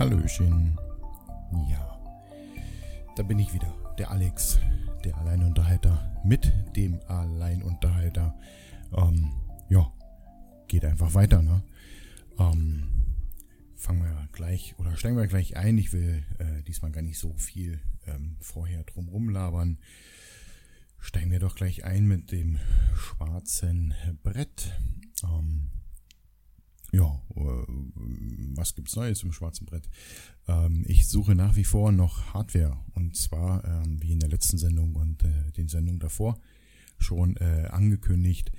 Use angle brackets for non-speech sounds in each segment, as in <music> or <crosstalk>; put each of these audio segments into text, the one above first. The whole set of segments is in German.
Hallöchen. Ja, da bin ich wieder. Der Alex, der Alleinunterhalter mit dem Alleinunterhalter. Ähm, ja, geht einfach weiter, ne? Ähm, fangen wir gleich oder steigen wir gleich ein. Ich will äh, diesmal gar nicht so viel ähm, vorher drumrum labern. Steigen wir doch gleich ein mit dem schwarzen Brett. Ähm, ja, was gibt's Neues im schwarzen Brett? Ähm, ich suche nach wie vor noch Hardware und zwar ähm, wie in der letzten Sendung und äh, den Sendungen davor schon äh, angekündigt,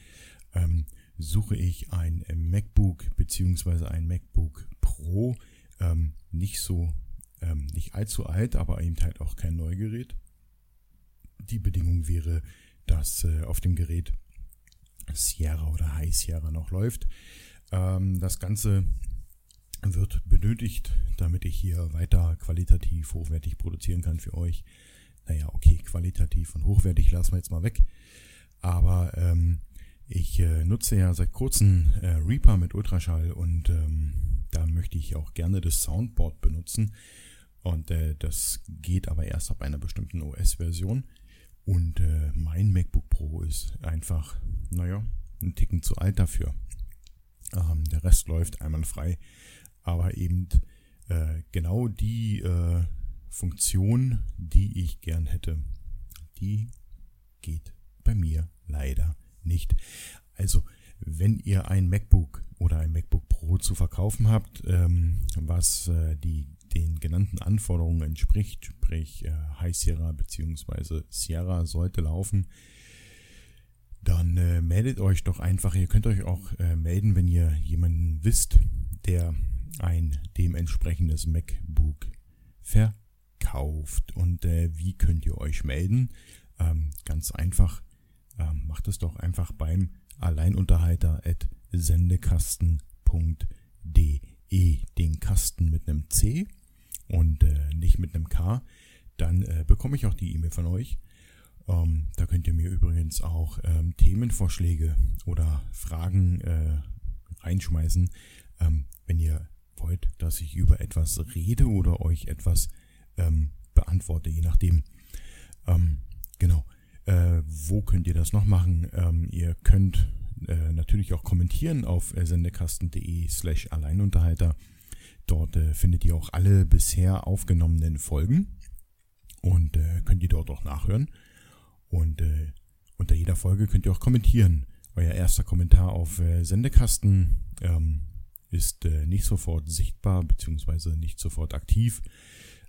ähm, suche ich ein MacBook beziehungsweise ein MacBook Pro, ähm, nicht so, ähm, nicht allzu alt, aber eben halt auch kein Neugerät. Die Bedingung wäre, dass äh, auf dem Gerät Sierra oder High Sierra noch läuft. Ähm, das Ganze wird benötigt, damit ich hier weiter qualitativ hochwertig produzieren kann für euch. Naja, okay, qualitativ und hochwertig lassen wir jetzt mal weg. Aber ähm, ich äh, nutze ja seit kurzem äh, Reaper mit Ultraschall und ähm, da möchte ich auch gerne das Soundboard benutzen. Und äh, das geht aber erst ab einer bestimmten OS-Version. Und äh, mein MacBook Pro ist einfach, naja, ein Ticken zu alt dafür. Ähm, der Rest läuft einwandfrei, aber eben äh, genau die äh, Funktion, die ich gern hätte, die geht bei mir leider nicht. Also, wenn ihr ein MacBook oder ein MacBook Pro zu verkaufen habt, ähm, was äh, die den genannten Anforderungen entspricht, sprich äh, High Sierra bzw. Sierra sollte laufen, dann äh, meldet euch doch einfach. Ihr könnt euch auch äh, melden, wenn ihr jemanden wisst, der ein dementsprechendes MacBook verkauft. Und äh, wie könnt ihr euch melden? Ähm, ganz einfach. Ähm, macht es doch einfach beim Alleinunterhalter at sendekasten.de. Den Kasten mit einem C und äh, nicht mit einem K. Dann äh, bekomme ich auch die E-Mail von euch ähm, da könnt ihr mir übrigens auch ähm, Themenvorschläge oder Fragen äh, reinschmeißen, ähm, wenn ihr wollt, dass ich über etwas rede oder euch etwas ähm, beantworte, je nachdem. Ähm, genau. Äh, wo könnt ihr das noch machen? Ähm, ihr könnt äh, natürlich auch kommentieren auf äh, sendekasten.de slash Alleinunterhalter. Dort äh, findet ihr auch alle bisher aufgenommenen Folgen und äh, könnt ihr dort auch nachhören. Und äh, unter jeder Folge könnt ihr auch kommentieren. Euer erster Kommentar auf Sendekasten ähm, ist äh, nicht sofort sichtbar beziehungsweise nicht sofort aktiv.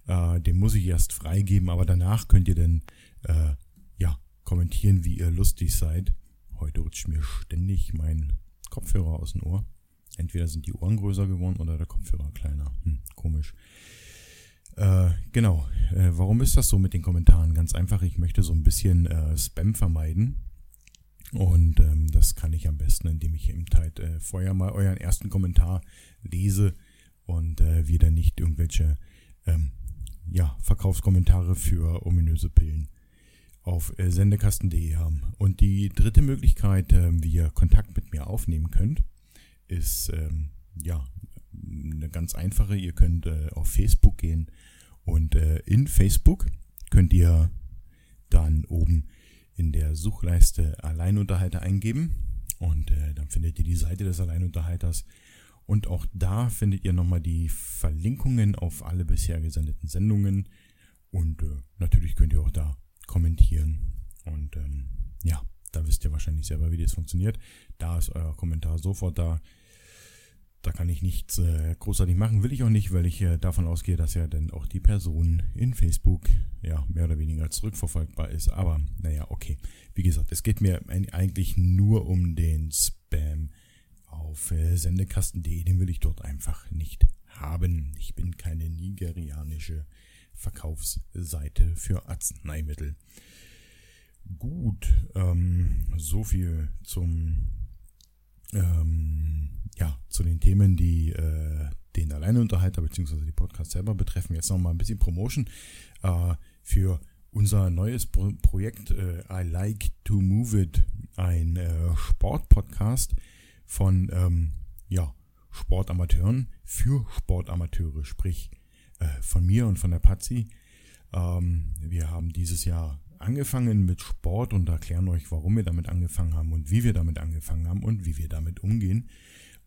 Äh, den muss ich erst freigeben, aber danach könnt ihr dann äh, ja kommentieren, wie ihr lustig seid. Heute rutscht mir ständig mein Kopfhörer aus dem Ohr. Entweder sind die Ohren größer geworden oder der Kopfhörer kleiner. Hm, komisch. Äh, genau. Äh, warum ist das so mit den Kommentaren? Ganz einfach, ich möchte so ein bisschen äh, Spam vermeiden. Und ähm, das kann ich am besten, indem ich eben halt äh, vorher mal euren ersten Kommentar lese und äh, wir dann nicht irgendwelche ähm, ja, Verkaufskommentare für ominöse Pillen auf äh, sendekasten.de haben. Und die dritte Möglichkeit, äh, wie ihr Kontakt mit mir aufnehmen könnt, ist ähm, ja eine ganz einfache. Ihr könnt äh, auf Facebook gehen und äh, in Facebook könnt ihr dann oben in der Suchleiste Alleinunterhalter eingeben und äh, dann findet ihr die Seite des Alleinunterhalters und auch da findet ihr nochmal die Verlinkungen auf alle bisher gesendeten Sendungen und äh, natürlich könnt ihr auch da kommentieren und ähm, ja, da wisst ihr wahrscheinlich selber, wie das funktioniert. Da ist euer Kommentar sofort da da kann ich nichts äh, großartig machen, will ich auch nicht, weil ich äh, davon ausgehe, dass ja dann auch die Person in Facebook ja mehr oder weniger zurückverfolgbar ist. Aber naja, okay. Wie gesagt, es geht mir eigentlich nur um den Spam auf äh, sendekasten.de. Den will ich dort einfach nicht haben. Ich bin keine nigerianische Verkaufsseite für Arzneimittel. Gut, ähm, so viel zum ähm, ja, zu den Themen, die äh, den Alleinunterhalter bzw. die Podcast selber betreffen. Jetzt nochmal ein bisschen Promotion äh, für unser neues Pro Projekt äh, I Like to Move It, ein äh, Sportpodcast von ähm, ja, Sportamateuren für Sportamateure, sprich äh, von mir und von der Patsy. Ähm, wir haben dieses Jahr angefangen mit Sport und erklären euch, warum wir damit angefangen haben und wie wir damit angefangen haben und wie wir damit umgehen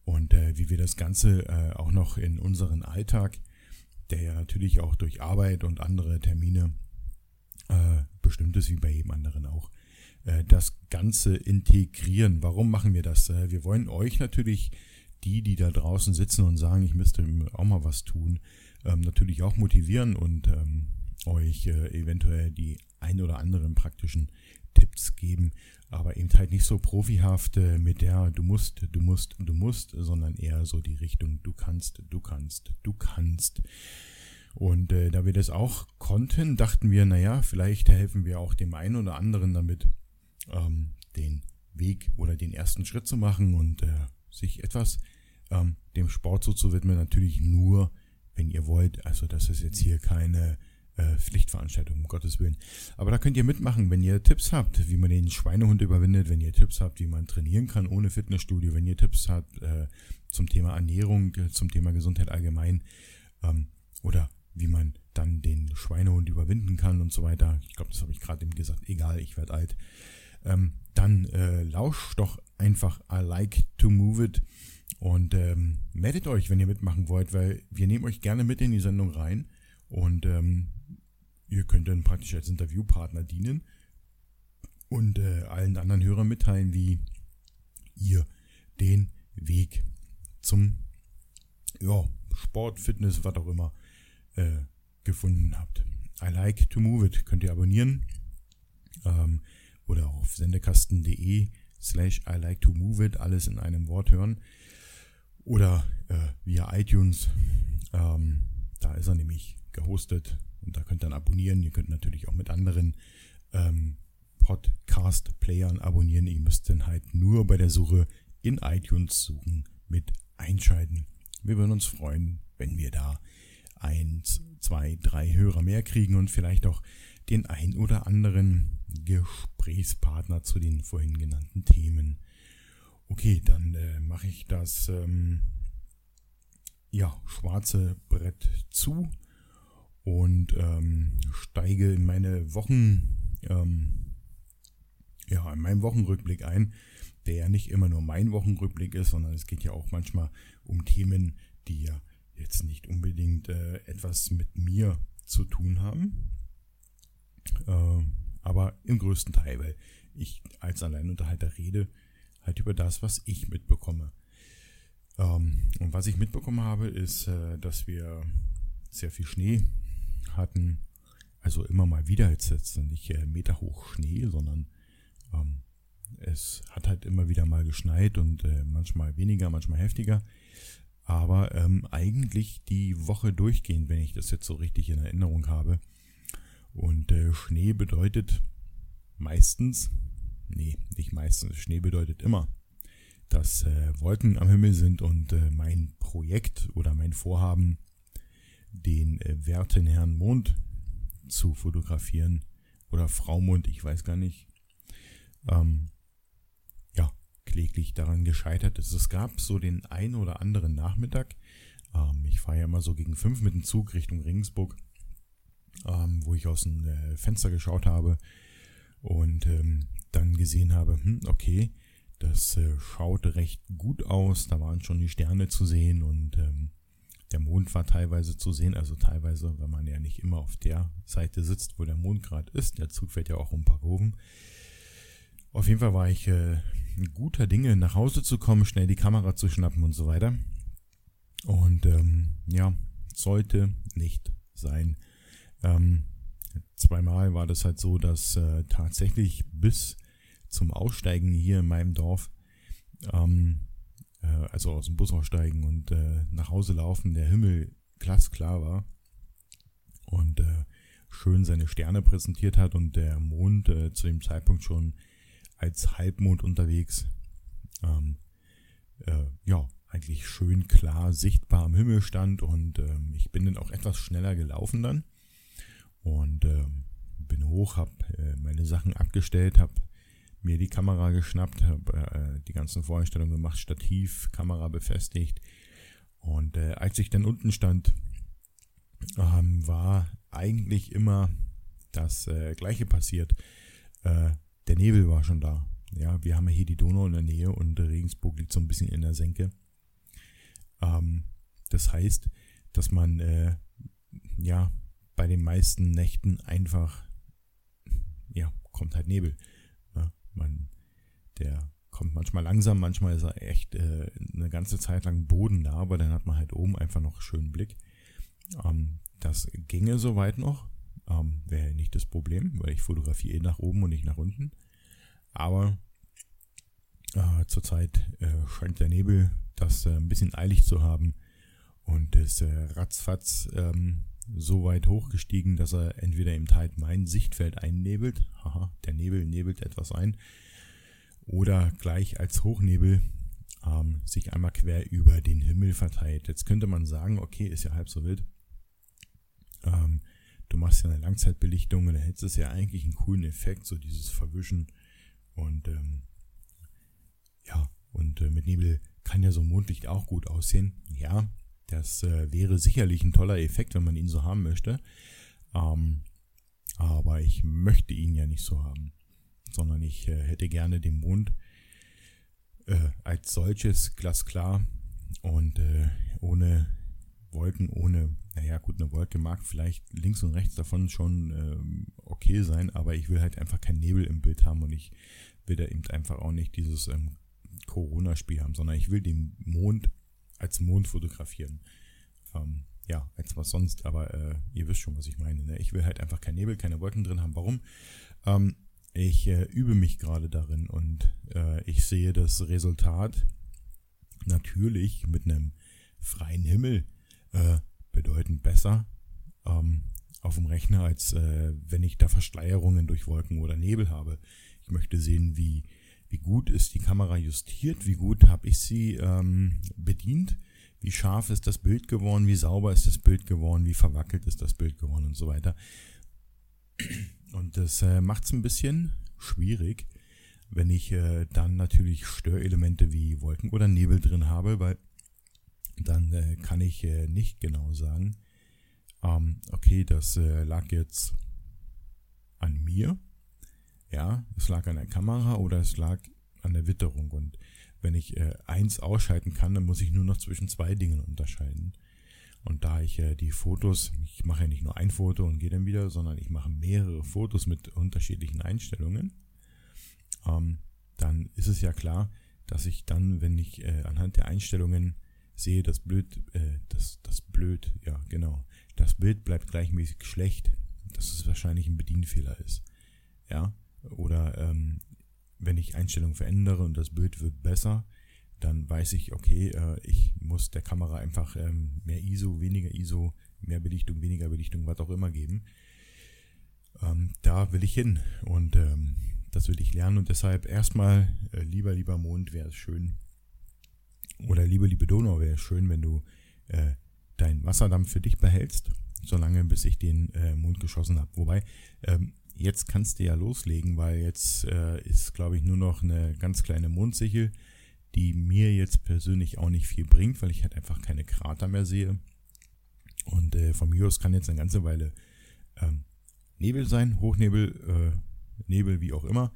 und äh, wie wir das Ganze äh, auch noch in unseren Alltag, der ja natürlich auch durch Arbeit und andere Termine äh, bestimmt ist, wie bei jedem anderen auch, äh, das Ganze integrieren. Warum machen wir das? Äh, wir wollen euch natürlich, die, die da draußen sitzen und sagen, ich müsste auch mal was tun, ähm, natürlich auch motivieren und ähm, euch äh, eventuell die ein oder anderen praktischen Tipps geben, aber eben halt nicht so profihaft äh, mit der du musst, du musst, du musst, sondern eher so die Richtung du kannst, du kannst, du kannst. Und äh, da wir das auch konnten, dachten wir, naja, vielleicht helfen wir auch dem einen oder anderen damit, ähm, den Weg oder den ersten Schritt zu machen und äh, sich etwas ähm, dem Sport so zu widmen. Natürlich nur, wenn ihr wollt. Also das ist jetzt hier keine äh, Pflichtveranstaltung, um Gottes Willen. Aber da könnt ihr mitmachen, wenn ihr Tipps habt, wie man den Schweinehund überwindet, wenn ihr Tipps habt, wie man trainieren kann ohne Fitnessstudio, wenn ihr Tipps habt äh, zum Thema Ernährung, äh, zum Thema Gesundheit allgemein ähm, oder wie man dann den Schweinehund überwinden kann und so weiter. Ich glaube, das habe ich gerade eben gesagt. Egal, ich werde alt. Ähm, dann äh, lauscht doch einfach I like to move it und ähm, meldet euch, wenn ihr mitmachen wollt, weil wir nehmen euch gerne mit in die Sendung rein und ähm, ihr könnt dann praktisch als Interviewpartner dienen und äh, allen anderen Hörern mitteilen, wie ihr den Weg zum ja, Sport, Fitness, was auch immer äh, gefunden habt. I like to move it. Könnt ihr abonnieren ähm, oder auf sendekasten.de slash I like to move it alles in einem Wort hören oder äh, via iTunes. Ähm, da ist er nämlich gehostet und da könnt ihr dann abonnieren. Ihr könnt natürlich auch mit anderen ähm, Podcast-Playern abonnieren. Ihr müsst dann halt nur bei der Suche in iTunes suchen mit einschalten. Wir würden uns freuen, wenn wir da eins, zwei, drei Hörer mehr kriegen und vielleicht auch den ein oder anderen Gesprächspartner zu den vorhin genannten Themen. Okay, dann äh, mache ich das ähm, ja, schwarze Brett zu und ähm, steige in meine Wochen, ähm, ja, in meinen Wochenrückblick ein, der ja nicht immer nur mein Wochenrückblick ist, sondern es geht ja auch manchmal um Themen, die ja jetzt nicht unbedingt äh, etwas mit mir zu tun haben. Äh, aber im größten Teil, weil ich als Alleinunterhalter rede halt über das, was ich mitbekomme. Ähm, und was ich mitbekommen habe, ist, äh, dass wir sehr viel Schnee hatten. Also immer mal wieder jetzt, jetzt nicht äh, Meter hoch Schnee, sondern ähm, es hat halt immer wieder mal geschneit und äh, manchmal weniger, manchmal heftiger. Aber ähm, eigentlich die Woche durchgehend, wenn ich das jetzt so richtig in Erinnerung habe. Und äh, Schnee bedeutet meistens, nee, nicht meistens, Schnee bedeutet immer, dass äh, Wolken am Himmel sind und äh, mein Projekt oder mein Vorhaben den äh, werten Herrn Mond zu fotografieren oder Frau Mond, ich weiß gar nicht, ähm, ja, kläglich daran gescheitert ist. Es gab so den ein oder anderen Nachmittag, ähm, ich fahre ja immer so gegen fünf mit dem Zug Richtung Regensburg, ähm, wo ich aus dem äh, Fenster geschaut habe und ähm, dann gesehen habe, hm, okay, das äh, schaut recht gut aus, da waren schon die Sterne zu sehen und ähm, der Mond war teilweise zu sehen, also teilweise, wenn man ja nicht immer auf der Seite sitzt, wo der Mond gerade ist. Der Zug fährt ja auch um ein paar Kurven. Auf jeden Fall war ich äh, guter Dinge, nach Hause zu kommen, schnell die Kamera zu schnappen und so weiter. Und ähm, ja, sollte nicht sein. Ähm, zweimal war das halt so, dass äh, tatsächlich bis zum Aussteigen hier in meinem Dorf ähm, äh, also aus dem Bus aussteigen und äh, nach Hause laufen, der Himmel glasklar war und äh, schön seine Sterne präsentiert hat und der Mond äh, zu dem Zeitpunkt schon als Halbmond unterwegs, ähm, äh, ja, eigentlich schön klar sichtbar am Himmel stand und ähm, ich bin dann auch etwas schneller gelaufen dann und ähm, bin hoch, habe äh, meine Sachen abgestellt, habe mir die Kamera geschnappt, habe äh, die ganzen Voreinstellungen gemacht, Stativ, Kamera befestigt. Und äh, als ich dann unten stand, ähm, war eigentlich immer das äh, Gleiche passiert. Äh, der Nebel war schon da. Ja, wir haben ja hier die Donau in der Nähe und Regensburg liegt so ein bisschen in der Senke. Ähm, das heißt, dass man äh, ja bei den meisten Nächten einfach ja kommt halt Nebel. Man der kommt manchmal langsam, manchmal ist er echt äh, eine ganze Zeit lang Boden da, aber dann hat man halt oben einfach noch schönen Blick. Ähm, das ginge soweit noch, ähm, wäre nicht das Problem, weil ich fotografiere eh nach oben und nicht nach unten. Aber äh, zurzeit äh, scheint der Nebel das äh, ein bisschen eilig zu haben und ist äh, ratzfatz ähm, so weit hochgestiegen, dass er entweder im Teil mein Sichtfeld einnebelt, haha, der Nebel nebelt etwas ein, oder gleich als Hochnebel ähm, sich einmal quer über den Himmel verteilt. Jetzt könnte man sagen, okay, ist ja halb so wild. Ähm, du machst ja eine Langzeitbelichtung und dann hättest es ja eigentlich einen coolen Effekt, so dieses Verwischen. Und ähm, ja, und äh, mit Nebel kann ja so Mondlicht auch gut aussehen. Ja, das äh, wäre sicherlich ein toller Effekt, wenn man ihn so haben möchte. Ähm, aber ich möchte ihn ja nicht so haben sondern ich äh, hätte gerne den Mond äh, als solches glasklar und äh, ohne Wolken, ohne, naja gut, eine Wolke mag vielleicht links und rechts davon schon ähm, okay sein, aber ich will halt einfach keinen Nebel im Bild haben und ich will da eben einfach auch nicht dieses ähm, Corona-Spiel haben, sondern ich will den Mond als Mond fotografieren. Ähm, ja, als was sonst, aber äh, ihr wisst schon, was ich meine. Ne? Ich will halt einfach keinen Nebel, keine Wolken drin haben. Warum? Ähm, ich äh, übe mich gerade darin und äh, ich sehe das Resultat natürlich mit einem freien Himmel äh, bedeutend besser ähm, auf dem Rechner, als äh, wenn ich da Verschleierungen durch Wolken oder Nebel habe. Ich möchte sehen, wie, wie gut ist die Kamera justiert, wie gut habe ich sie ähm, bedient, wie scharf ist das Bild geworden, wie sauber ist das Bild geworden, wie verwackelt ist das Bild geworden und so weiter. Und das äh, macht es ein bisschen schwierig, wenn ich äh, dann natürlich Störelemente wie Wolken oder Nebel drin habe, weil dann äh, kann ich äh, nicht genau sagen, ähm, okay, das äh, lag jetzt an mir, ja, es lag an der Kamera oder es lag an der Witterung. Und wenn ich äh, eins ausschalten kann, dann muss ich nur noch zwischen zwei Dingen unterscheiden. Und da ich äh, die Fotos, ich mache ja nicht nur ein Foto und gehe dann wieder, sondern ich mache mehrere Fotos mit unterschiedlichen Einstellungen, ähm, dann ist es ja klar, dass ich dann, wenn ich äh, anhand der Einstellungen sehe, das blöd, äh, das, das blöd, ja genau, das Bild bleibt gleichmäßig schlecht, dass es wahrscheinlich ein Bedienfehler ist. Ja, oder ähm, wenn ich Einstellungen verändere und das Bild wird besser, dann weiß ich, okay, äh, ich muss der Kamera einfach ähm, mehr ISO, weniger ISO, mehr Belichtung, weniger Belichtung, was auch immer geben. Ähm, da will ich hin und ähm, das will ich lernen und deshalb erstmal, äh, lieber, lieber Mond, wäre es schön, oder liebe, liebe Donau, wäre es schön, wenn du äh, deinen Wasserdampf für dich behältst, solange bis ich den äh, Mond geschossen habe. Wobei, ähm, jetzt kannst du ja loslegen, weil jetzt äh, ist, glaube ich, nur noch eine ganz kleine Mondsichel die mir jetzt persönlich auch nicht viel bringt, weil ich halt einfach keine Krater mehr sehe. Und äh, von mir aus kann jetzt eine ganze Weile ähm, Nebel sein, Hochnebel, äh, Nebel, wie auch immer,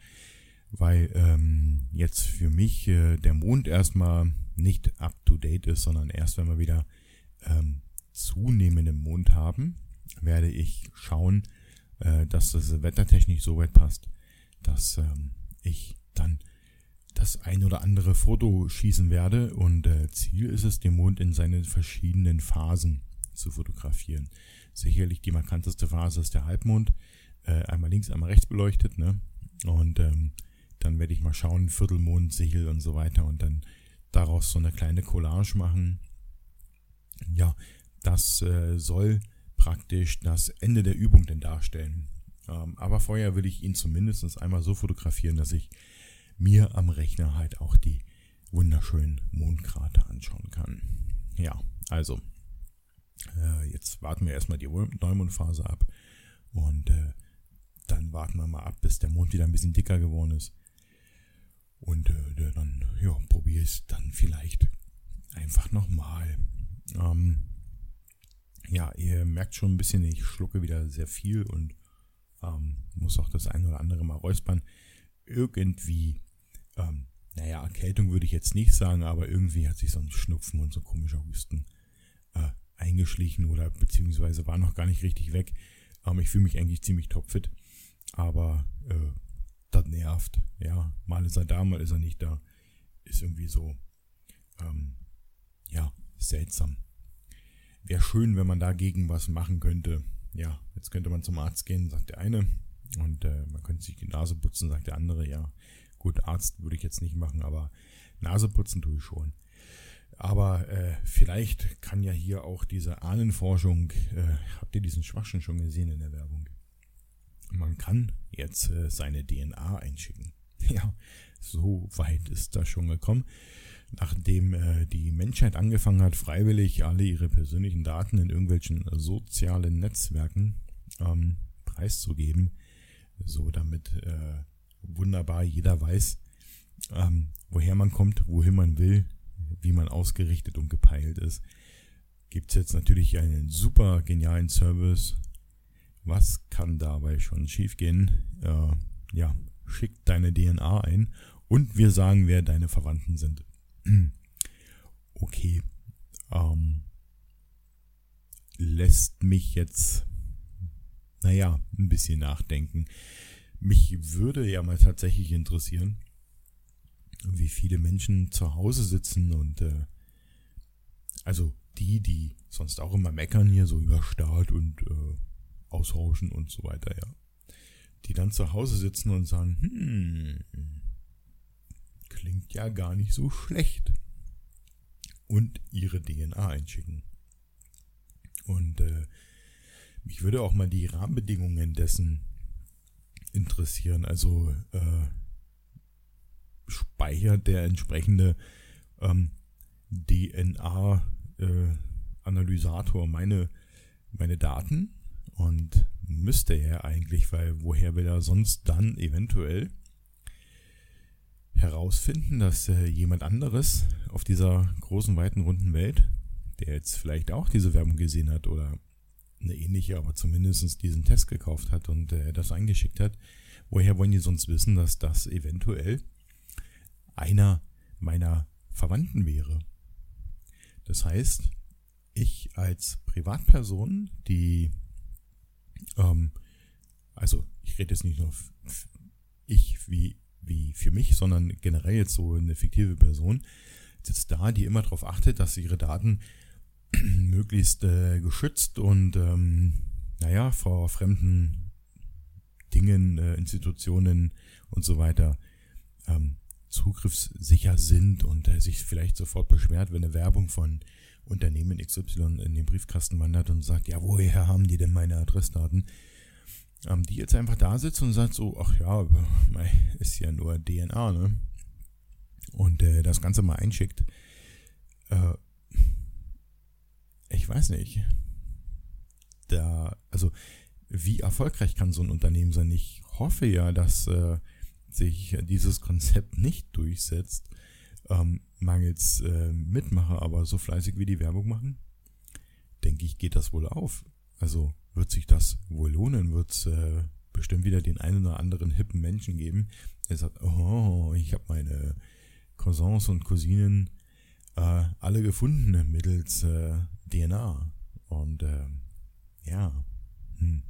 weil ähm, jetzt für mich äh, der Mond erstmal nicht up to date ist, sondern erst wenn wir wieder ähm, zunehmenden Mond haben, werde ich schauen, äh, dass das wettertechnisch so weit passt, dass ähm, ich dann das ein oder andere Foto schießen werde und äh, Ziel ist es, den Mond in seinen verschiedenen Phasen zu fotografieren. Sicherlich die markanteste Phase ist der Halbmond, äh, einmal links, einmal rechts beleuchtet, ne? Und ähm, dann werde ich mal schauen, Viertelmond, Sichel und so weiter und dann daraus so eine kleine Collage machen. Ja, das äh, soll praktisch das Ende der Übung denn darstellen. Ähm, aber vorher will ich ihn zumindest einmal so fotografieren, dass ich mir am Rechner halt auch die wunderschönen Mondkrater anschauen kann. Ja, also äh, jetzt warten wir erstmal die Neumondphase ab und äh, dann warten wir mal ab, bis der Mond wieder ein bisschen dicker geworden ist. Und äh, dann ja, probiere ich es dann vielleicht einfach nochmal. Ähm, ja, ihr merkt schon ein bisschen, ich schlucke wieder sehr viel und ähm, muss auch das ein oder andere mal räuspern. Irgendwie, ähm, naja, Erkältung würde ich jetzt nicht sagen, aber irgendwie hat sich so ein Schnupfen und so komischer Husten äh, eingeschlichen oder beziehungsweise war noch gar nicht richtig weg. Ähm, ich fühle mich eigentlich ziemlich topfit, aber äh, das nervt. Ja, mal ist er da, mal ist er nicht da. Ist irgendwie so, ähm, ja, seltsam. Wäre schön, wenn man dagegen was machen könnte. Ja, jetzt könnte man zum Arzt gehen, sagt der eine. Und äh, man könnte sich die Nase putzen, sagt der andere. Ja, gut, Arzt würde ich jetzt nicht machen, aber Nase putzen tue ich schon. Aber äh, vielleicht kann ja hier auch diese Ahnenforschung, äh, habt ihr diesen Schwachschen schon gesehen in der Werbung? Man kann jetzt äh, seine DNA einschicken. <laughs> Ja, so weit ist das schon gekommen. Nachdem äh, die Menschheit angefangen hat, freiwillig alle ihre persönlichen Daten in irgendwelchen sozialen Netzwerken ähm, preiszugeben, so damit äh, wunderbar jeder weiß, ähm, woher man kommt, wohin man will, wie man ausgerichtet und gepeilt ist, gibt es jetzt natürlich einen super genialen Service. Was kann dabei schon schiefgehen? Äh, ja, schick deine DNA ein und wir sagen, wer deine Verwandten sind. <clears throat> Okay. Ähm, lässt mich jetzt, naja, ein bisschen nachdenken. Mich würde ja mal tatsächlich interessieren, wie viele Menschen zu Hause sitzen und äh, also die, die sonst auch immer meckern hier so über Staat und äh, Austauschen und so weiter, ja. Die dann zu Hause sitzen und sagen, hm, klingt ja gar nicht so schlecht. Und ihre DNA einschicken. Und äh, mich würde auch mal die Rahmenbedingungen dessen interessieren. Also äh, speichert der entsprechende ähm, DNA-Analysator äh, meine, meine Daten und müsste er eigentlich, weil woher will er sonst dann eventuell herausfinden, dass äh, jemand anderes auf dieser großen, weiten, runden Welt, der jetzt vielleicht auch diese Werbung gesehen hat oder eine ähnliche, aber zumindest diesen Test gekauft hat und äh, das eingeschickt hat, woher wollen die sonst wissen, dass das eventuell einer meiner Verwandten wäre? Das heißt, ich als Privatperson, die, ähm, also ich rede jetzt nicht nur ich wie wie für mich, sondern generell jetzt so eine fiktive Person sitzt da, die immer darauf achtet, dass ihre Daten <clears throat> möglichst äh, geschützt und ähm, naja, vor fremden Dingen, äh, Institutionen und so weiter ähm, zugriffssicher sind und äh, sich vielleicht sofort beschwert, wenn eine Werbung von Unternehmen XY in den Briefkasten wandert und sagt, ja, woher haben die denn meine Adressdaten? Ähm, die jetzt einfach da sitzt und sagt so, ach ja, ist ja nur DNA, ne? Und äh, das Ganze mal einschickt. Äh, ich weiß nicht. Da, also, wie erfolgreich kann so ein Unternehmen sein? Ich hoffe ja, dass äh, sich dieses Konzept nicht durchsetzt, ähm, mangels äh, Mitmacher, aber so fleißig wie die Werbung machen, denke ich, geht das wohl auf. Also, wird sich das wohl lohnen, wird es äh, bestimmt wieder den einen oder anderen hippen Menschen geben, der sagt, oh, ich habe meine Cousins und Cousinen äh, alle gefunden mittels äh, DNA. Und äh, ja, hm.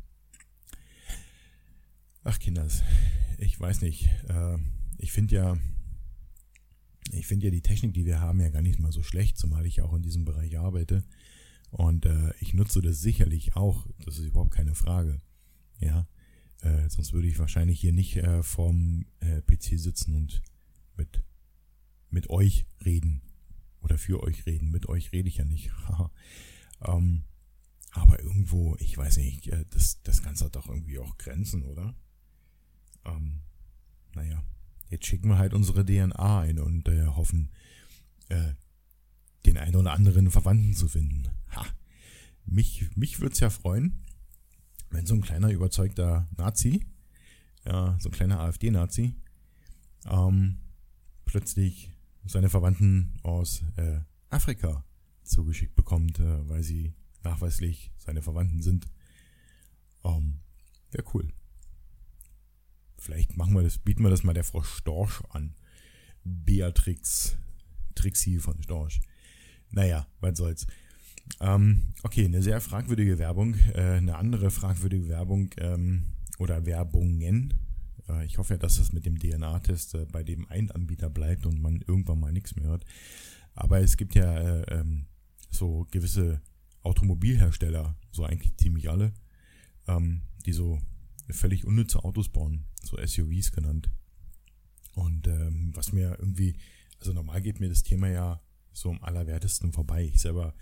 Ach Kinders, ich weiß nicht. Äh, ich finde ja, ich finde ja die Technik, die wir haben, ja gar nicht mal so schlecht, zumal ich auch in diesem Bereich arbeite. Und äh, ich nutze das sicherlich auch, das ist überhaupt keine Frage. Ja, äh, sonst würde ich wahrscheinlich hier nicht äh, vorm äh, PC sitzen und mit, mit euch reden oder für euch reden. Mit euch rede ich ja nicht. <laughs> ähm, aber irgendwo, ich weiß nicht, äh, das, das Ganze hat doch irgendwie auch Grenzen, oder? Ähm, naja, jetzt schicken wir halt unsere DNA ein und äh, hoffen, äh, den einen oder anderen Verwandten zu finden. Ha, mich, mich würde es ja freuen, wenn so ein kleiner überzeugter Nazi, ja, so ein kleiner AfD-Nazi, ähm, plötzlich seine Verwandten aus äh, Afrika zugeschickt bekommt, äh, weil sie nachweislich seine Verwandten sind. Ähm, Wäre cool. Vielleicht machen wir das, bieten wir das mal der Frau Storch an. Beatrix Trixie von Storch. Naja, was soll's. Ähm, okay, eine sehr fragwürdige Werbung. Äh, eine andere fragwürdige Werbung ähm, oder Werbungen. Äh, ich hoffe ja, dass das mit dem DNA-Test äh, bei dem einen Anbieter bleibt und man irgendwann mal nichts mehr hört. Aber es gibt ja äh, ähm, so gewisse Automobilhersteller, so eigentlich ziemlich alle, ähm, die so völlig unnütze Autos bauen, so SUVs genannt. Und ähm, was mir irgendwie, also normal geht mir das Thema ja so am allerwertesten vorbei. Ich selber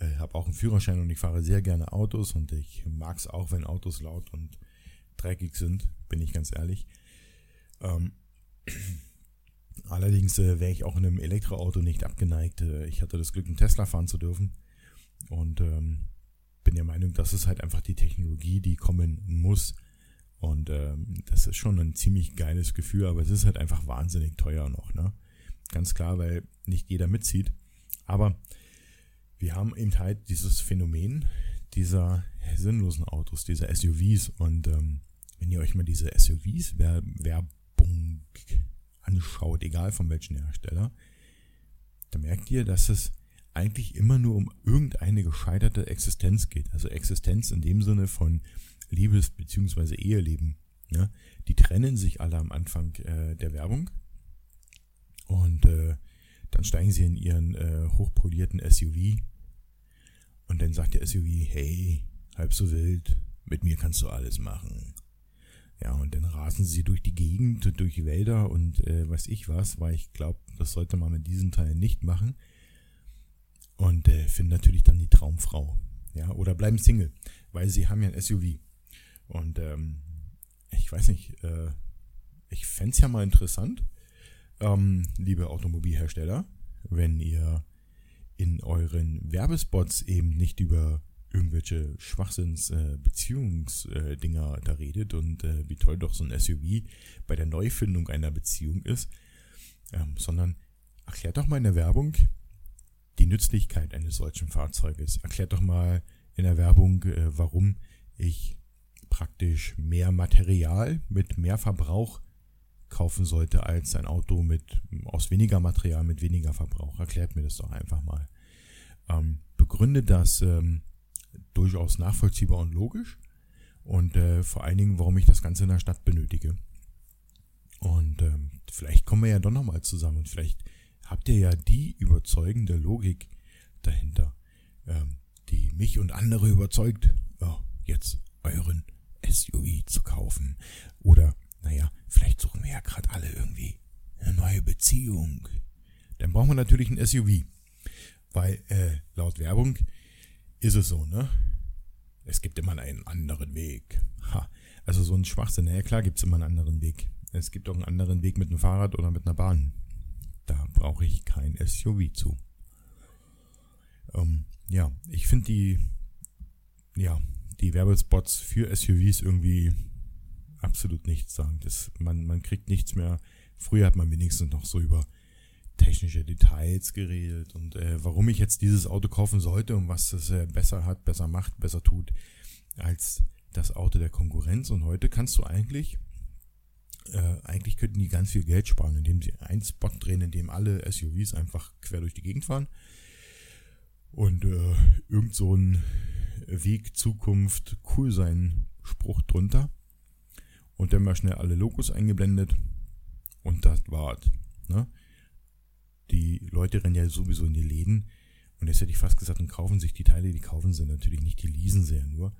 äh, habe auch einen Führerschein und ich fahre sehr gerne Autos und ich mag es auch, wenn Autos laut und dreckig sind, bin ich ganz ehrlich. Ähm, <clears throat> allerdings äh, wäre ich auch in einem Elektroauto nicht abgeneigt. Äh, ich hatte das Glück, einen Tesla fahren zu dürfen und ähm, bin der Meinung, das ist halt einfach die Technologie, die kommen muss. Und ähm, das ist schon ein ziemlich geiles Gefühl, aber es ist halt einfach wahnsinnig teuer noch, ne? Ganz klar, weil nicht jeder mitzieht. Aber wir haben eben halt dieses Phänomen dieser sinnlosen Autos, dieser SUVs. Und ähm, wenn ihr euch mal diese SUVs Werbung anschaut, egal von welchen Hersteller, dann merkt ihr, dass es eigentlich immer nur um irgendeine gescheiterte Existenz geht. Also Existenz in dem Sinne von Liebes- bzw. Eheleben. Ja? Die trennen sich alle am Anfang äh, der Werbung und äh, dann steigen sie in ihren äh, hochpolierten SUV und dann sagt der SUV, hey, halb so wild, mit mir kannst du alles machen. Ja, und dann rasen sie durch die Gegend, durch Wälder und äh, weiß ich was, weil ich glaube, das sollte man mit diesen Teilen nicht machen. Und äh, finden natürlich dann die Traumfrau. Ja, oder bleiben Single, weil sie haben ja ein SUV. Und ähm, ich weiß nicht, äh, ich fände ja mal interessant, ähm, liebe Automobilhersteller, wenn ihr in euren Werbespots eben nicht über irgendwelche Schwachsinns-Beziehungsdinger äh, da redet und äh, wie toll doch so ein SUV bei der Neufindung einer Beziehung ist, ähm, sondern erklärt doch mal in der Werbung die Nützlichkeit eines solchen Fahrzeuges. Erklärt doch mal in der Werbung, äh, warum ich praktisch mehr Material mit mehr Verbrauch kaufen sollte als ein Auto mit aus weniger Material mit weniger Verbrauch. Erklärt mir das doch einfach mal. Ähm, begründet das ähm, durchaus nachvollziehbar und logisch und äh, vor allen Dingen, warum ich das Ganze in der Stadt benötige. Und ähm, vielleicht kommen wir ja doch nochmal zusammen und vielleicht habt ihr ja die überzeugende Logik dahinter, ähm, die mich und andere überzeugt, oh, jetzt euren SUV zu kaufen. Oder, naja, vielleicht suchen wir ja gerade alle irgendwie eine neue Beziehung. Dann brauchen wir natürlich ein SUV. Weil äh, laut Werbung ist es so, ne? Es gibt immer einen anderen Weg. Ha. Also so ein Schwachsinn. Ja klar gibt es immer einen anderen Weg. Es gibt auch einen anderen Weg mit einem Fahrrad oder mit einer Bahn. Da brauche ich kein SUV zu. Ähm, ja, ich finde die, ja, die Werbespots für SUVs irgendwie absolut nichts sagen. Das, man, man kriegt nichts mehr. Früher hat man wenigstens noch so über technische Details geredet und äh, warum ich jetzt dieses Auto kaufen sollte und was es äh, besser hat, besser macht, besser tut als das Auto der Konkurrenz. Und heute kannst du eigentlich, äh, eigentlich könnten die ganz viel Geld sparen, indem sie einen Spot drehen, in dem alle SUVs einfach quer durch die Gegend fahren und äh, irgend so ein Weg, Zukunft, cool sein Spruch drunter. Und dann mal schnell alle Logos eingeblendet. Und das war's. Ne? Die Leute rennen ja sowieso in die Läden. Und jetzt hätte ich fast gesagt, und kaufen sich die Teile, die kaufen sie natürlich nicht, die leasen sie ja nur.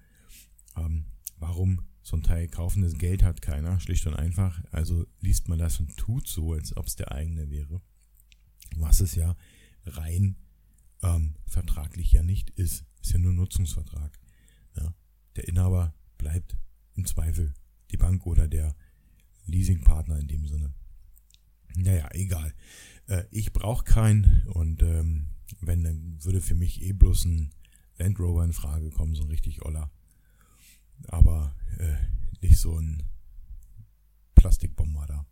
Ähm, warum so ein Teil kaufen? Das Geld hat keiner, schlicht und einfach. Also liest man das und tut so, als ob es der eigene wäre. Was es ja rein ähm, vertraglich ja nicht ist. Ist ja nur Nutzungsvertrag. Ja. Der Inhaber bleibt im Zweifel die Bank oder der Leasingpartner in dem Sinne. Naja, egal. Äh, ich brauche keinen und ähm, wenn, dann würde für mich eh bloß ein Land Rover in Frage kommen, so ein richtig Oller. Aber äh, nicht so ein Plastikbomber da.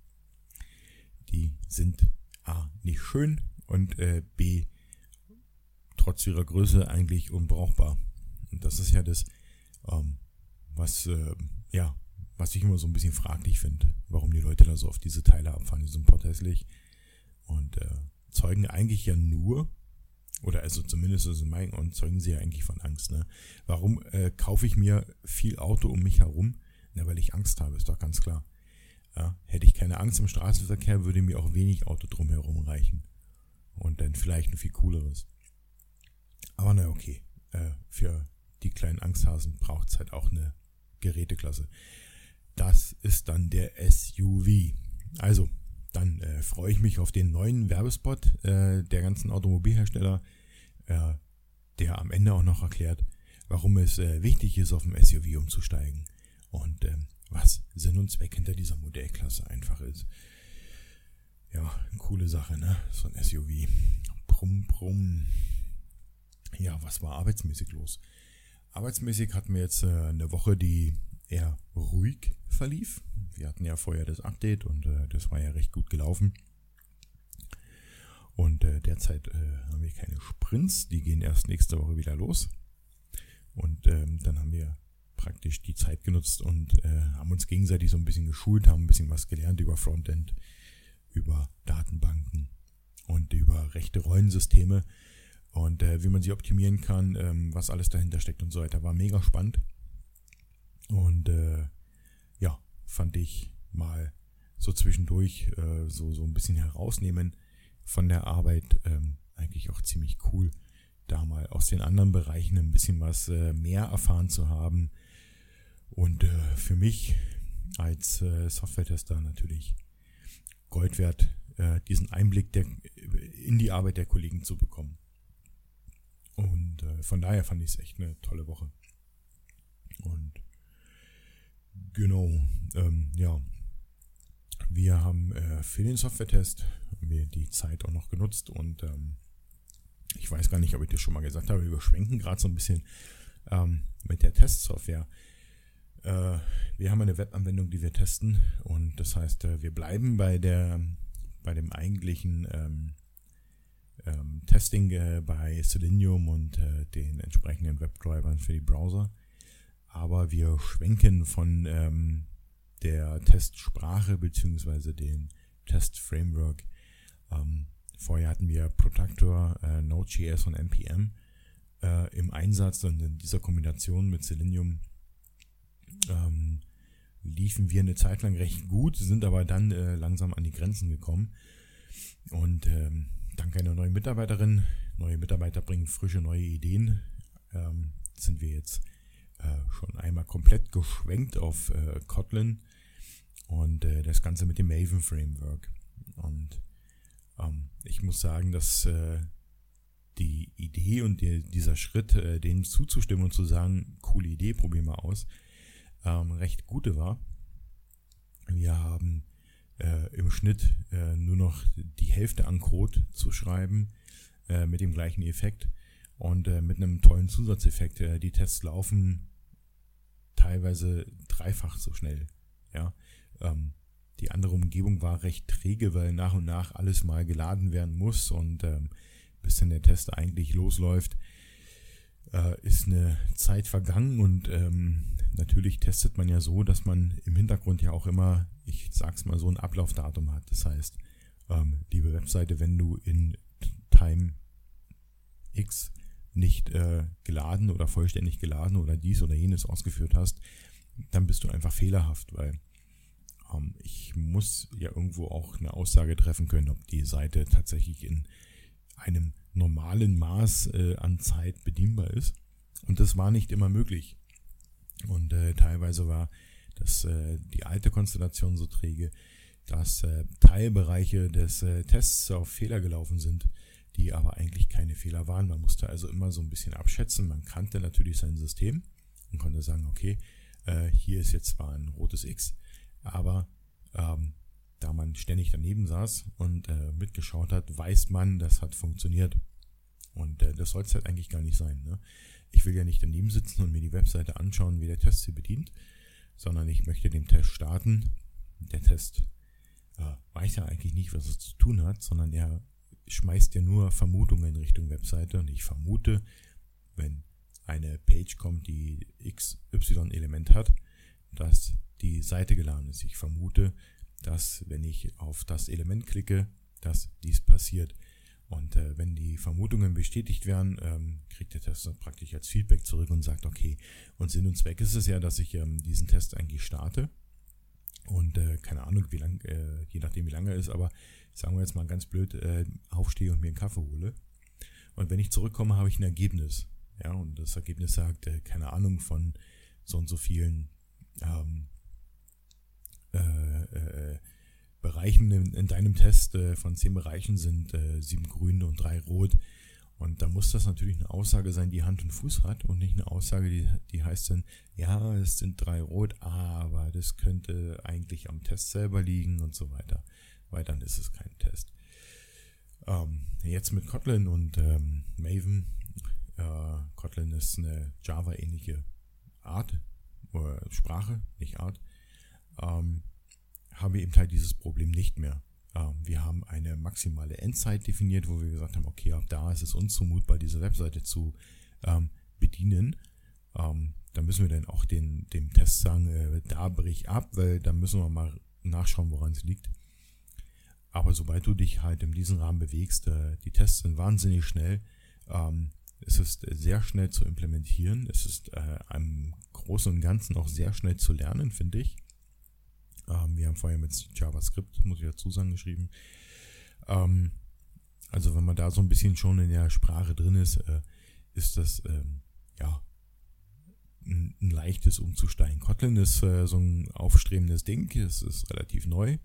Die sind A, nicht schön und äh, B, trotz ihrer Größe eigentlich unbrauchbar. Und das ist ja das, ähm, was, äh, ja, was ich immer so ein bisschen fraglich finde, warum die Leute da so auf diese Teile abfahren. Die sind protestlich und äh, zeugen eigentlich ja nur, oder also zumindest ist in meinen und zeugen sie ja eigentlich von Angst. Ne? Warum äh, kaufe ich mir viel Auto um mich herum? Na, weil ich Angst habe, ist doch ganz klar. Ja, hätte ich keine Angst im Straßenverkehr, würde mir auch wenig Auto drumherum reichen. Und dann vielleicht ein viel cooleres. Aber na okay, äh, für die kleinen Angsthasen braucht es halt auch eine Geräteklasse. Das ist dann der SUV. Also, dann äh, freue ich mich auf den neuen Werbespot äh, der ganzen Automobilhersteller, äh, der am Ende auch noch erklärt, warum es äh, wichtig ist, auf ein SUV umzusteigen und ähm, was Sinn und Zweck hinter dieser Modellklasse einfach ist. Ja, coole Sache, ne? So ein SUV. Brumm, brumm. Ja, was war arbeitsmäßig los? Arbeitsmäßig hatten wir jetzt äh, eine Woche, die eher ruhig verlief. Wir hatten ja vorher das Update und äh, das war ja recht gut gelaufen. Und äh, derzeit äh, haben wir keine Sprints, die gehen erst nächste Woche wieder los. Und ähm, dann haben wir praktisch die Zeit genutzt und äh, haben uns gegenseitig so ein bisschen geschult, haben ein bisschen was gelernt über Frontend, über Datenbanken und über rechte Rollensysteme und äh, wie man sie optimieren kann, ähm, was alles dahinter steckt und so weiter. War mega spannend. Und äh, ja, fand ich mal so zwischendurch äh, so, so ein bisschen herausnehmen von der Arbeit ähm, eigentlich auch ziemlich cool, da mal aus den anderen Bereichen ein bisschen was äh, mehr erfahren zu haben. Und äh, für mich als äh, Software-Tester natürlich Gold wert, äh, diesen Einblick der, in die Arbeit der Kollegen zu bekommen. Und äh, von daher fand ich es echt eine tolle Woche. Und genau, ähm, ja. Wir haben äh, für den Software-Test mir die Zeit auch noch genutzt und ähm, ich weiß gar nicht, ob ich das schon mal gesagt habe, wir überschwenken gerade so ein bisschen ähm, mit der Testsoftware. Äh, wir haben eine Webanwendung, die wir testen und das heißt, äh, wir bleiben bei der bei dem eigentlichen ähm, ähm, Testing äh, bei Selenium und äh, den entsprechenden Webdrivern für die Browser. Aber wir schwenken von ähm, der Testsprache beziehungsweise dem Testframework. Ähm, vorher hatten wir Protector, äh, Node.js und NPM äh, im Einsatz und in dieser Kombination mit Selenium ähm, liefen wir eine Zeit lang recht gut, sind aber dann äh, langsam an die Grenzen gekommen. Und ähm, dank einer neuen Mitarbeiterin, neue Mitarbeiter bringen frische neue Ideen, ähm, sind wir jetzt komplett geschwenkt auf äh, Kotlin und äh, das Ganze mit dem Maven Framework. Und ähm, ich muss sagen, dass äh, die Idee und die, dieser Schritt, äh, denen zuzustimmen und zu sagen, coole Idee, probier mal aus, ähm, recht gute war. Wir haben äh, im Schnitt äh, nur noch die Hälfte an Code zu schreiben äh, mit dem gleichen Effekt und äh, mit einem tollen Zusatzeffekt. Äh, die Tests laufen teilweise dreifach so schnell. Ja, ähm, die andere Umgebung war recht träge, weil nach und nach alles mal geladen werden muss und ähm, bis dann der Test eigentlich losläuft, äh, ist eine Zeit vergangen und ähm, natürlich testet man ja so, dass man im Hintergrund ja auch immer ich sag's mal so, ein Ablaufdatum hat. Das heißt, ähm, liebe Webseite, wenn du in Time X nicht äh, geladen oder vollständig geladen oder dies oder jenes ausgeführt hast, dann bist du einfach fehlerhaft, weil ähm, ich muss ja irgendwo auch eine Aussage treffen können, ob die Seite tatsächlich in einem normalen Maß äh, an Zeit bedienbar ist. Und das war nicht immer möglich. Und äh, teilweise war dass äh, die alte Konstellation so träge, dass äh, Teilbereiche des äh, Tests auf Fehler gelaufen sind, die aber eigentlich keine Fehler waren. Man musste also immer so ein bisschen abschätzen. Man kannte natürlich sein System und konnte sagen, okay, äh, hier ist jetzt zwar ein rotes X, aber ähm, da man ständig daneben saß und äh, mitgeschaut hat, weiß man, das hat funktioniert. Und äh, das soll es halt eigentlich gar nicht sein. Ne? Ich will ja nicht daneben sitzen und mir die Webseite anschauen, wie der Test sie bedient, sondern ich möchte den Test starten. Der Test äh, weiß ja eigentlich nicht, was es zu tun hat, sondern er schmeißt ja nur Vermutungen Richtung Webseite und ich vermute, wenn eine Page kommt, die XY-Element hat, dass die Seite geladen ist. Ich vermute, dass wenn ich auf das Element klicke, dass dies passiert. Und äh, wenn die Vermutungen bestätigt werden, ähm, kriegt der Test dann praktisch als Feedback zurück und sagt, okay, und Sinn und Zweck ist es ja, dass ich ähm, diesen Test eigentlich starte. Und äh, keine Ahnung, wie lang, äh, je nachdem wie lange er ist, aber sagen wir jetzt mal ganz blöd, äh, aufstehe und mir einen Kaffee hole. Und wenn ich zurückkomme, habe ich ein Ergebnis. Ja, und das Ergebnis sagt, äh, keine Ahnung, von so und so vielen ähm, äh, äh, Bereichen in, in, deinem Test, äh, von zehn Bereichen sind äh, sieben grün und drei rot. Und da muss das natürlich eine Aussage sein, die Hand und Fuß hat und nicht eine Aussage, die, die heißt dann, ja, es sind drei rot, aber das könnte eigentlich am Test selber liegen und so weiter. Weil dann ist es kein Test. Ähm, jetzt mit Kotlin und ähm, Maven. Äh, Kotlin ist eine Java-ähnliche Art, oder Sprache, nicht Art. Ähm, haben wir eben halt dieses Problem nicht mehr. Ähm, wir haben eine maximale Endzeit definiert, wo wir gesagt haben, okay, ab da ist es uns zumutbar, diese Webseite zu ähm, bedienen. Ähm, da müssen wir dann auch den, dem Test sagen, äh, da brich ab, weil da müssen wir mal nachschauen, woran es liegt. Aber sobald du dich halt in diesem Rahmen bewegst, äh, die Tests sind wahnsinnig schnell. Ähm, es ist sehr schnell zu implementieren. Es ist äh, im Großen und Ganzen auch sehr schnell zu lernen, finde ich. Ähm, wir haben vorher mit JavaScript, muss ich dazu sagen, geschrieben. Ähm, also wenn man da so ein bisschen schon in der Sprache drin ist, äh, ist das ja ein, ein, leichtes Umzusteigen. Kotlin ist äh, so ein aufstrebendes Ding, es ist relativ neu.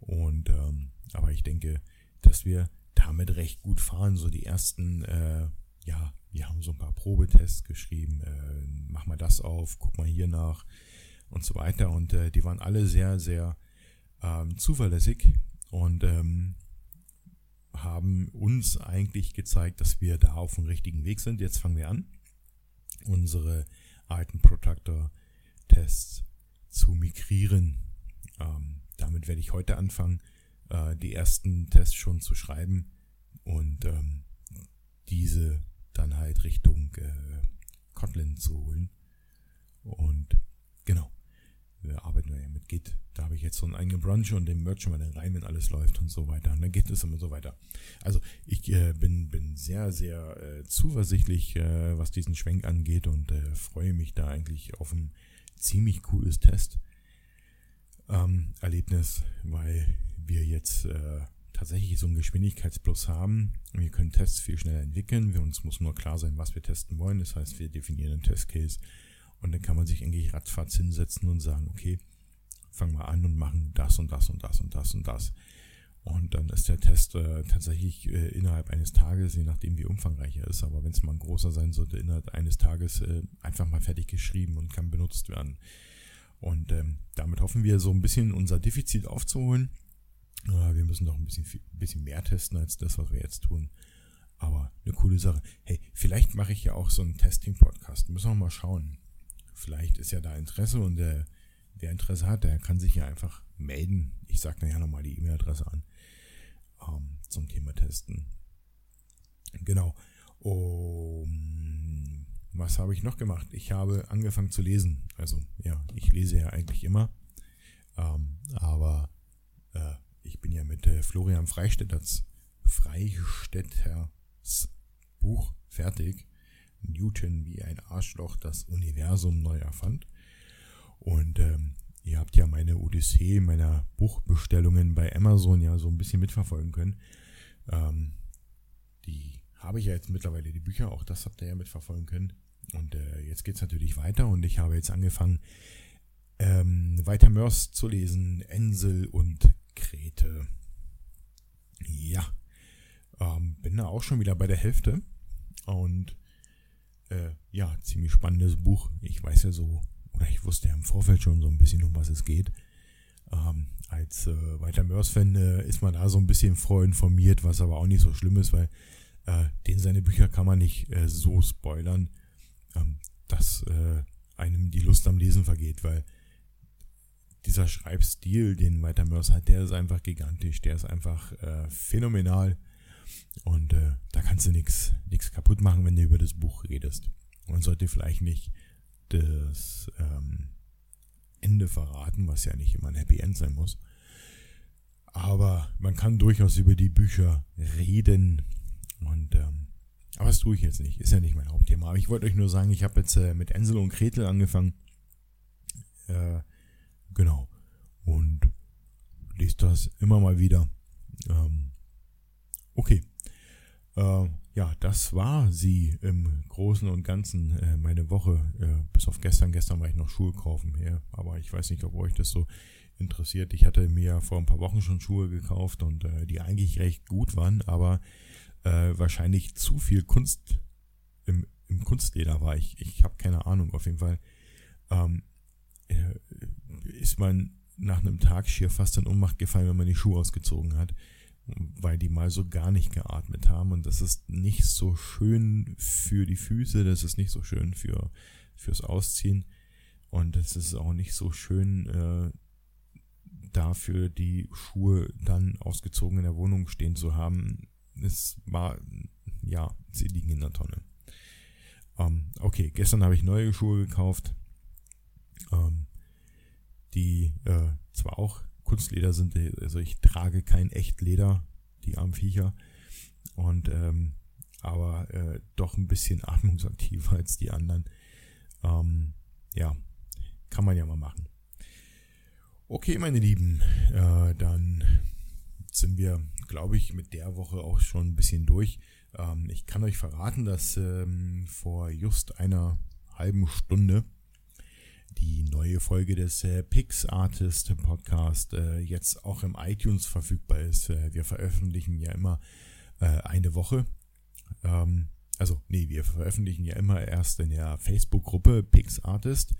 Und ähm, aber ich denke, dass wir damit recht gut fahren. So die ersten, äh, ja, wir haben so ein paar Probetests geschrieben. Äh, mach mal das auf, guck mal hier nach und so weiter. Und äh, die waren alle sehr, sehr ähm, zuverlässig und ähm, haben uns eigentlich gezeigt, dass wir da auf dem richtigen Weg sind. Jetzt fangen wir an, unsere alten Protractor-Tests zu migrieren. Ähm, damit werde ich heute anfangen, äh, die ersten Tests schon zu schreiben und ähm, diese dann halt Richtung äh, Kotlin zu holen. Und genau wir arbeiten ja mit Git. Da habe ich jetzt so einen eigenen Brunch und den merge mal dann rein, wenn alles läuft und so weiter. Und dann geht es immer so weiter. Also ich äh, bin, bin sehr, sehr äh, zuversichtlich, äh, was diesen Schwenk angeht und äh, freue mich da eigentlich auf ein ziemlich cooles Test-Erlebnis, ähm, weil wir jetzt äh, tatsächlich so einen Geschwindigkeitsplus haben. Wir können Tests viel schneller entwickeln. Wir uns muss nur klar sein, was wir testen wollen. Das heißt, wir definieren einen Testcase und dann kann man sich eigentlich ratzfatz hinsetzen und sagen, okay, fangen wir an und machen das und das und das und das und das. Und dann ist der Test äh, tatsächlich äh, innerhalb eines Tages, je nachdem wie umfangreich er ist, aber wenn es mal ein großer sein sollte, innerhalb eines Tages äh, einfach mal fertig geschrieben und kann benutzt werden. Und ähm, damit hoffen wir so ein bisschen unser Defizit aufzuholen. Äh, wir müssen doch ein bisschen, viel, bisschen mehr testen als das, was wir jetzt tun. Aber eine coole Sache. Hey, vielleicht mache ich ja auch so einen Testing-Podcast. Müssen wir mal schauen vielleicht ist ja da Interesse und der, der Interesse hat, der kann sich ja einfach melden. Ich sage nachher nochmal die E-Mail-Adresse an ähm, zum Thema Testen. Genau. Um, was habe ich noch gemacht? Ich habe angefangen zu lesen. Also ja, ich lese ja eigentlich immer. Ähm, aber äh, ich bin ja mit äh, Florian Freistädters Freistädters Buch fertig. Newton wie ein Arschloch das Universum neu erfand. Und ähm, ihr habt ja meine Odyssee meiner Buchbestellungen bei Amazon ja so ein bisschen mitverfolgen können. Ähm, die habe ich ja jetzt mittlerweile, die Bücher, auch das habt ihr ja mitverfolgen können. Und äh, jetzt es natürlich weiter und ich habe jetzt angefangen, ähm, weiter Mörs zu lesen, Ensel und Krete. Ja, ähm, bin da auch schon wieder bei der Hälfte und äh, ja, ziemlich spannendes Buch. Ich weiß ja so, oder ich wusste ja im Vorfeld schon so ein bisschen, um was es geht. Ähm, als äh, weiter Mörs-Fan äh, ist man da so ein bisschen vorinformiert, was aber auch nicht so schlimm ist, weil äh, den seine Bücher kann man nicht äh, so spoilern, dass äh, einem die Lust am Lesen vergeht, weil dieser Schreibstil, den Walter Mörs hat, der ist einfach gigantisch, der ist einfach äh, phänomenal. Und äh, da kannst du nichts kaputt machen, wenn du über das Buch redest. Man sollte vielleicht nicht das ähm, Ende verraten, was ja nicht immer ein Happy End sein muss. Aber man kann durchaus über die Bücher reden. Und ähm, aber das tue ich jetzt nicht. Ist ja nicht mein Hauptthema. Aber ich wollte euch nur sagen, ich habe jetzt äh, mit Ensel und Gretel angefangen. Äh, genau. Und lese das immer mal wieder. Ähm, okay. Äh, ja, das war sie im Großen und Ganzen äh, meine Woche. Äh, bis auf gestern. Gestern war ich noch Schuhe kaufen. Ja, aber ich weiß nicht, ob euch das so interessiert. Ich hatte mir vor ein paar Wochen schon Schuhe gekauft und äh, die eigentlich recht gut waren, aber äh, wahrscheinlich zu viel Kunst im, im Kunstleder war. Ich, ich habe keine Ahnung. Auf jeden Fall ähm, äh, ist man nach einem Tag schier fast in Ohnmacht gefallen, wenn man die Schuhe ausgezogen hat weil die mal so gar nicht geatmet haben und das ist nicht so schön für die Füße, das ist nicht so schön für fürs Ausziehen und es ist auch nicht so schön äh, dafür die Schuhe dann ausgezogen in der Wohnung stehen zu haben. Es war ja, sie liegen in der Tonne. Ähm, okay, gestern habe ich neue Schuhe gekauft, ähm, die äh, zwar auch Kunstleder sind, also ich trage kein Echtleder, die armen Viecher. Und ähm, aber äh, doch ein bisschen <laughs> atmungsaktiver als die anderen. Ähm, ja, kann man ja mal machen. Okay, meine Lieben, äh, dann sind wir, glaube ich, mit der Woche auch schon ein bisschen durch. Ähm, ich kann euch verraten, dass ähm, vor just einer halben Stunde die neue Folge des äh, Pix Artist Podcast äh, jetzt auch im iTunes verfügbar ist. Äh, wir veröffentlichen ja immer äh, eine Woche. Ähm, also, nee, wir veröffentlichen ja immer erst in der Facebook-Gruppe Pix Artist.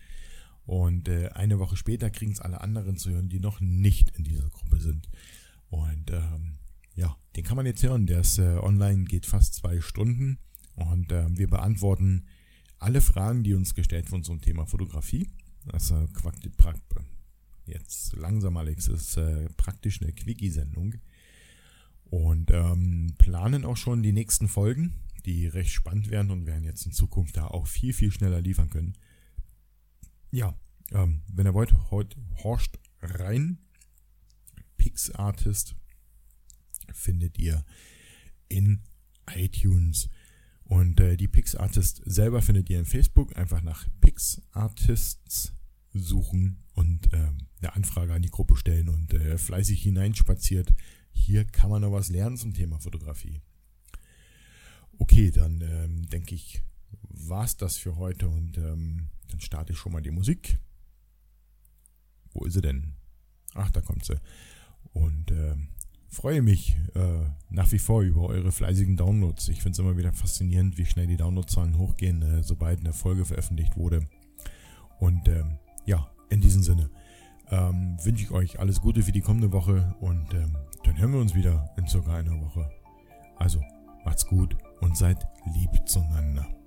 Und äh, eine Woche später kriegen es alle anderen zu hören, die noch nicht in dieser Gruppe sind. Und ähm, ja, den kann man jetzt hören. Der ist äh, online, geht fast zwei Stunden. Und äh, wir beantworten alle Fragen, die uns gestellt wurden zum Thema Fotografie. Also jetzt langsam, Alex, ist äh, praktisch eine Quickie-Sendung. Und ähm, planen auch schon die nächsten Folgen, die recht spannend werden und werden jetzt in Zukunft da auch viel, viel schneller liefern können. Ja, ähm, wenn ihr wollt, heute horcht rein. PixArtist findet ihr in iTunes. Und äh, die PixArtist selber findet ihr in Facebook. Einfach nach PixArtists suchen und äh, eine Anfrage an die Gruppe stellen und äh, fleißig hineinspaziert. Hier kann man noch was lernen zum Thema Fotografie. Okay, dann ähm, denke ich, war's das für heute und ähm, dann starte ich schon mal die Musik. Wo ist sie denn? Ach, da kommt sie. Und ähm, freue mich äh, nach wie vor über eure fleißigen Downloads. Ich finde es immer wieder faszinierend, wie schnell die Downloadzahlen hochgehen, äh, sobald eine Folge veröffentlicht wurde. Und ähm, ja, in diesem Sinne ähm, wünsche ich euch alles Gute für die kommende Woche und ähm, dann hören wir uns wieder in circa einer Woche. Also macht's gut und seid lieb zueinander.